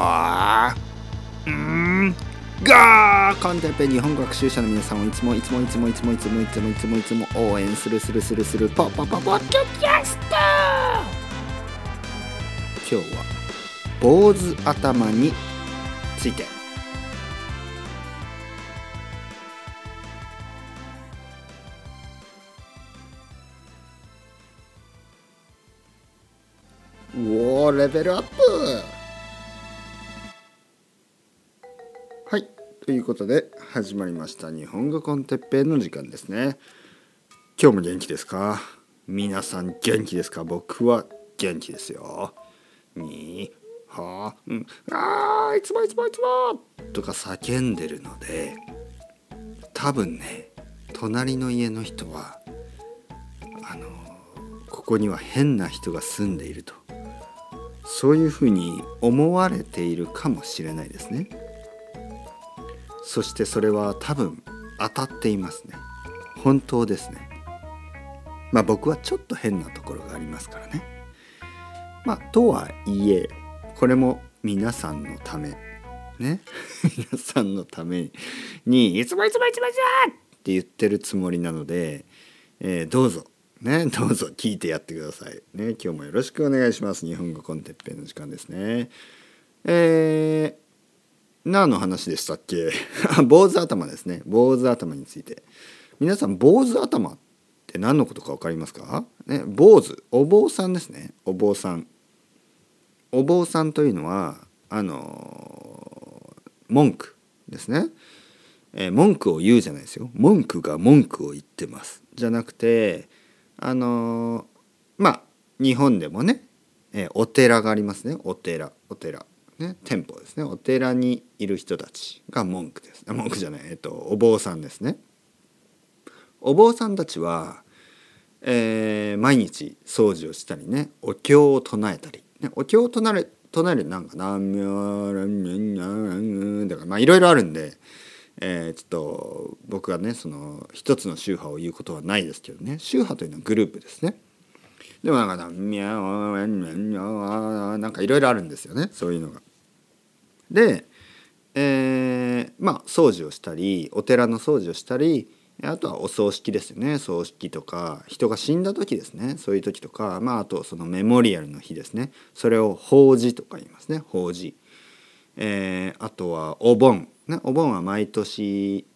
はあうん。がーコンテンペ日本語学習者の皆さんをいつもいつもいつもいつもいつもいつもいつもいつも応援するするするするポポポポッキャスト今日は坊主頭についておおレベルアップということで始まりました日本語コンテッペイの時間ですね。今日も元気ですか？皆さん元気ですか？僕は元気ですよ。にはあうん。あーいつもいつもいつも。とか叫んでるので多分ね隣の家の人はあのここには変な人が住んでいるとそういうふうに思われているかもしれないですね。そしてそれは多分当たっていますね。本当ですね。まあ僕はちょっと変なところがありますからね。まあとはいえこれも皆さんのためね？皆さんのためにいつもいつもいつもいつもって言ってるつもりなので、えーどうぞね？どうぞ 聞いてやってください。ね？今日もよろしくお願いします。日本語コンテッペの時間ですね。えー何の話でしたっけ？坊主頭ですね。坊主頭について。皆さん坊主頭って何のことか分かりますか？ね坊主お坊さんですね。お坊さん。お坊さんというのはあの文句ですね、えー文句を言うじゃないですよ。文句が文句を言ってます。じゃなくてあのまあ日本でもね、えーお寺がありますね。お寺お寺。ね店舗ですねお寺にいる人たちが文句です文句じゃないえっとお坊さんですねお坊さんたちは、えー毎日掃除をしたりねお経を唱えたり、ね、お経を唱え唱えるなんか「南無ランニャンニャン」だからまあいろいろあるんで、えーちょっと僕がねその一つの宗派を言うことはないですけどね宗派というのはグループですね。でもなんか「ミャーミャンニャン」なんかいろいろあるんですよねそういうのが。で、えーまあ掃除をしたりお寺の掃除をしたりあとはお葬式ですよね。葬式とか人が死んだ時ですね。そういう時とかまああとそのメモリアルの日ですね。それを法事とか言いますね。法事。えーあとはお盆、ね、お盆は毎年、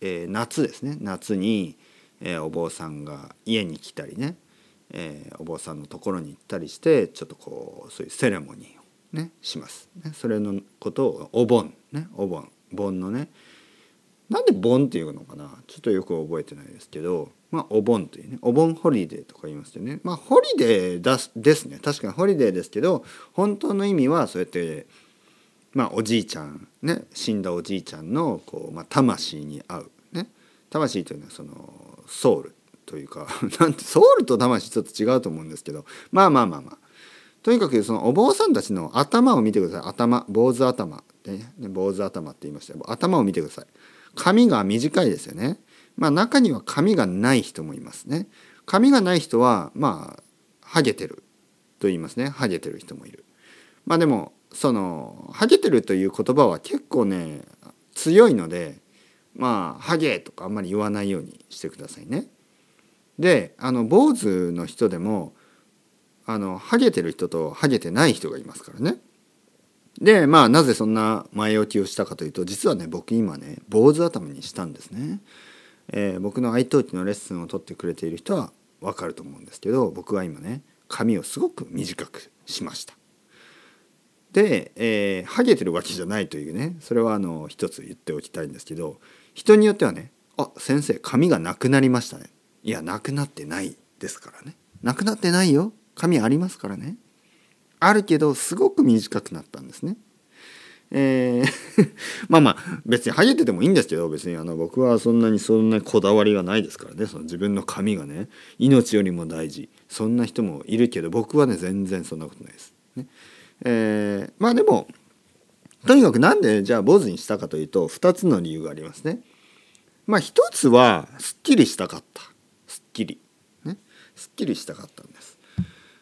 えー夏ですね。夏に、えーお坊さんが家に来たりね、えーお坊さんのところに行ったりしてちょっとこうそういうセレモニー。ねします、ね、それのことをお盆ねお盆盆のねなんで盆っていうのかな？ちょっとよく覚えてないですけどまあお盆というねお盆ホリデーとか言いますよね。まあホリデーですですね。確かにホリデーですけど本当の意味はそうやってまあおじいちゃんね死んだおじいちゃんのこう、まあ、魂に合うね。魂というのはそのソウルというか なんてソウルと魂ちょっと違うと思うんですけどまあまあまあまあ。とにかくそのお坊さんたちの頭を見てください。頭坊主頭。でね坊主頭って言いました頭を見てください。髪が短いですよね。まあ中には髪がない人もいますね。髪がない人はまあハゲてると言いますね。ハゲてる人もいる。まあでもそのハゲてるという言葉は結構ね強いのでまあハゲとかあんまり言わないようにしてくださいね。であの坊主の人でもあのハゲてる人とハゲてない人がいますからね。でまあなぜそんな前置きをしたかというと実はね僕今ね坊主頭にしたんですね、えー僕の愛登記のレッスンを取ってくれている人はわかると思うんですけど僕は今ね髪をすごく短くしました。で、えーハゲてるわけじゃないというねそれはあの一つ言っておきたいんですけど人によってはね「あ先生髪がなくなりましたね」いやなくなってないですからね。なくなってないよ。髪ありますからねあるけどすごく短くなったんですね。えー まあまあ別にハゲててもいいんですけど別にあの僕はそんなにそんなこだわりがないですからねその自分の髪がね命よりも大事そんな人もいるけど僕はね全然そんなことないです。ねえーまあでもとにかくなんでじゃあ坊主にしたかというと2つの理由がありますね。まあ一つはすっきりしたかったすっきり、ね、すっきりしたかったんです。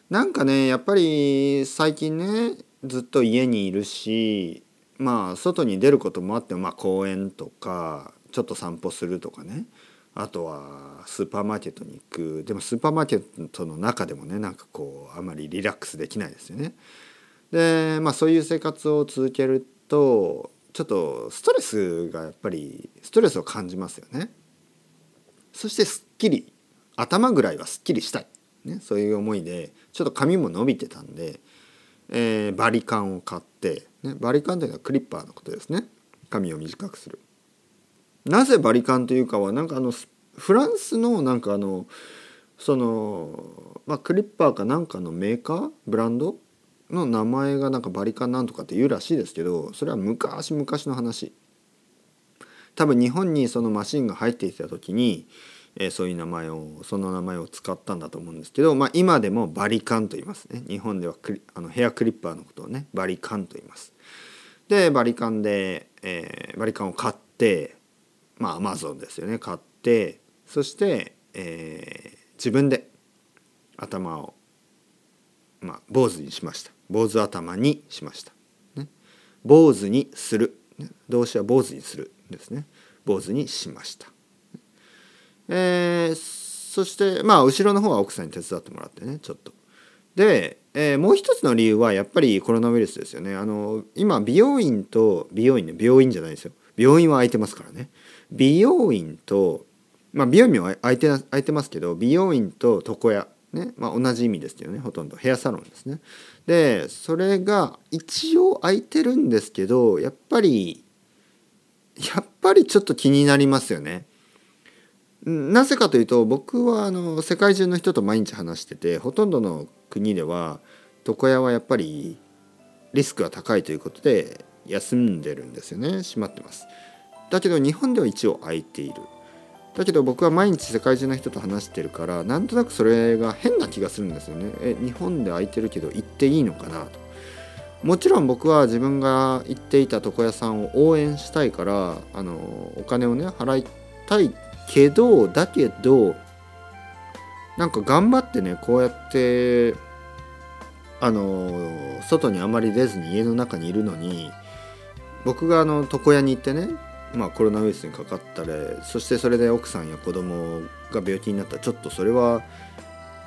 なんかねやっぱり最近ねずっと家にいるしまあ外に出ることもあっても、まあ、公園とかちょっと散歩するとかねあとはスーパーマーケットに行くでもスーパーマーケットの中でもねなんかこうあまりリラックスできないですよね。でまあそういう生活を続けるとちょっとストレスがやっぱりストレスを感じますよね。そしてすっきり頭ぐらいはすっきりしたい、ね、そういう思いでちょっと髪も伸びてたんで、えー、バリカンを買って、ね、バリカンというのはクリッパーのことですね。髪を短くする。なぜバリカンというかはなんかあのフランスのなんかあのその、まあ、クリッパーかなんかのメーカー？ブランド？の名前がなんかバリカンなんとかって言うらしいですけどそれは昔々の話。多分日本にそのマシンが入っていた時に、え、そういう名前をその名前を使ったんだと思うんですけど、まあ、今でもバリカンと言いますね。日本ではあのヘアクリッパーのことをねバリカンと言います。でバリカンで、えー、バリカンを買ってまあアマゾンですよね。買ってそして、えー、自分で頭をまあ坊主にしました。坊主頭にしました、ね、坊主にする、動詞は坊主にするですね。坊主にしました、えー、そしてまあ後ろの方は奥さんに手伝ってもらってねちょっと。で、えー、もう一つの理由はやっぱりコロナウイルスですよね。あの今美容院と美容院ね病院じゃないですよ。病院は空いてますからね。美容院とまあ美容院は空いて空いてますけど美容院と床屋ねまあ、同じ意味ですけどねほとんど。ヘアサロンですね。でそれが一応空いてるんですけどやっぱりやっぱりちょっと気になりますよね。なぜかというと僕はあの世界中の人と毎日話しててほとんどの国では床屋はやっぱりリスクが高いということで休んでるんですよね閉まってます。だけど日本では一応空いている。だけど僕は毎日世界中の人と話してるからなんとなくそれが変な気がするんですよね。え日本で空いてるけど行っていいのかなと。もちろん僕は自分が行っていた床屋さんを応援したいからあのお金をね払いたいけどだけどなんか頑張ってねこうやってあの外にあまり出ずに家の中にいるのに僕があの床屋に行ってねまあ、コロナウイルスにかかったりそしてそれで奥さんや子供が病気になったらちょっとそれは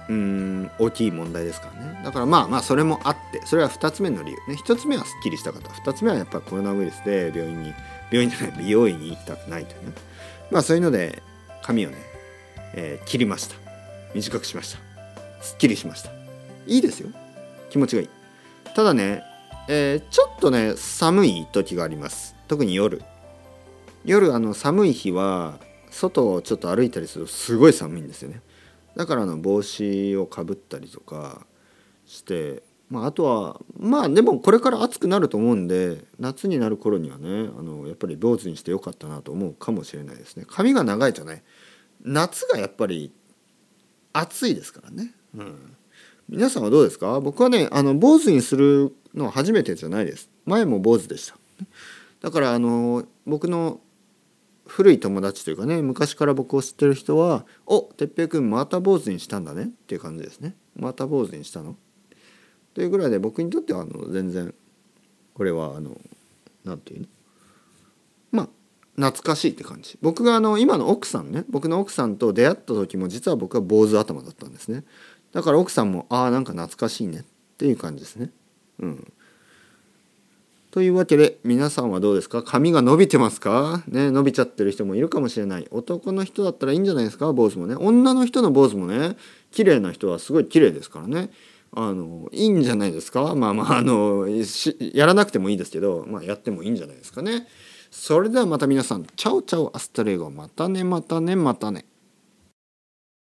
うん大きい問題ですからね。だからまあまあそれもあってそれは2つ目の理由。ね1つ目はすっきりした方2つ目はやっぱりコロナウイルスで病院に病院じゃない美容院に行きたくないというね。まあそういうので髪をね、えー、切りました。短くしました。すっきりしました。いいですよ。気持ちがいい。ただね、えー、ちょっとね寒い時があります。特に夜。夜あの寒い日は外をちょっと歩いたりするとすごい寒いんですよね。だからあの帽子をかぶったりとかして、まあ、あとはまあでもこれから暑くなると思うんで夏になる頃にはねあのやっぱり坊主にしてよかったなと思うかもしれないですね。髪が長いとね夏がやっぱり暑いですからね、うん、皆さんはどうですか？僕はねあの坊主にするのは初めてじゃないです。前も坊主でした。だからあの僕の古い友達というかね昔から僕を知ってる人は「おっ哲平君また坊主にしたんだね」っていう感じですね。また坊主にしたの？というぐらいで僕にとってはあの全然これはあの何て言うの？まあ懐かしいって感じ。僕があの今の奥さんね僕の奥さんと出会った時も実は僕は坊主頭だったんですね。だから奥さんもああなんか懐かしいねっていう感じですね。うん。というわけで皆さんはどうですか？髪が伸びてますか？ね伸びちゃってる人もいるかもしれない。男の人だったらいいんじゃないですか？坊主もね。女の人の坊主もね綺麗な人はすごい綺麗ですからね。あのいいんじゃないですか？まあまああのやらなくてもいいですけど、まあ、やってもいいんじゃないですかね。それではまた皆さん Chao chao hasta luego またねまたねまたね。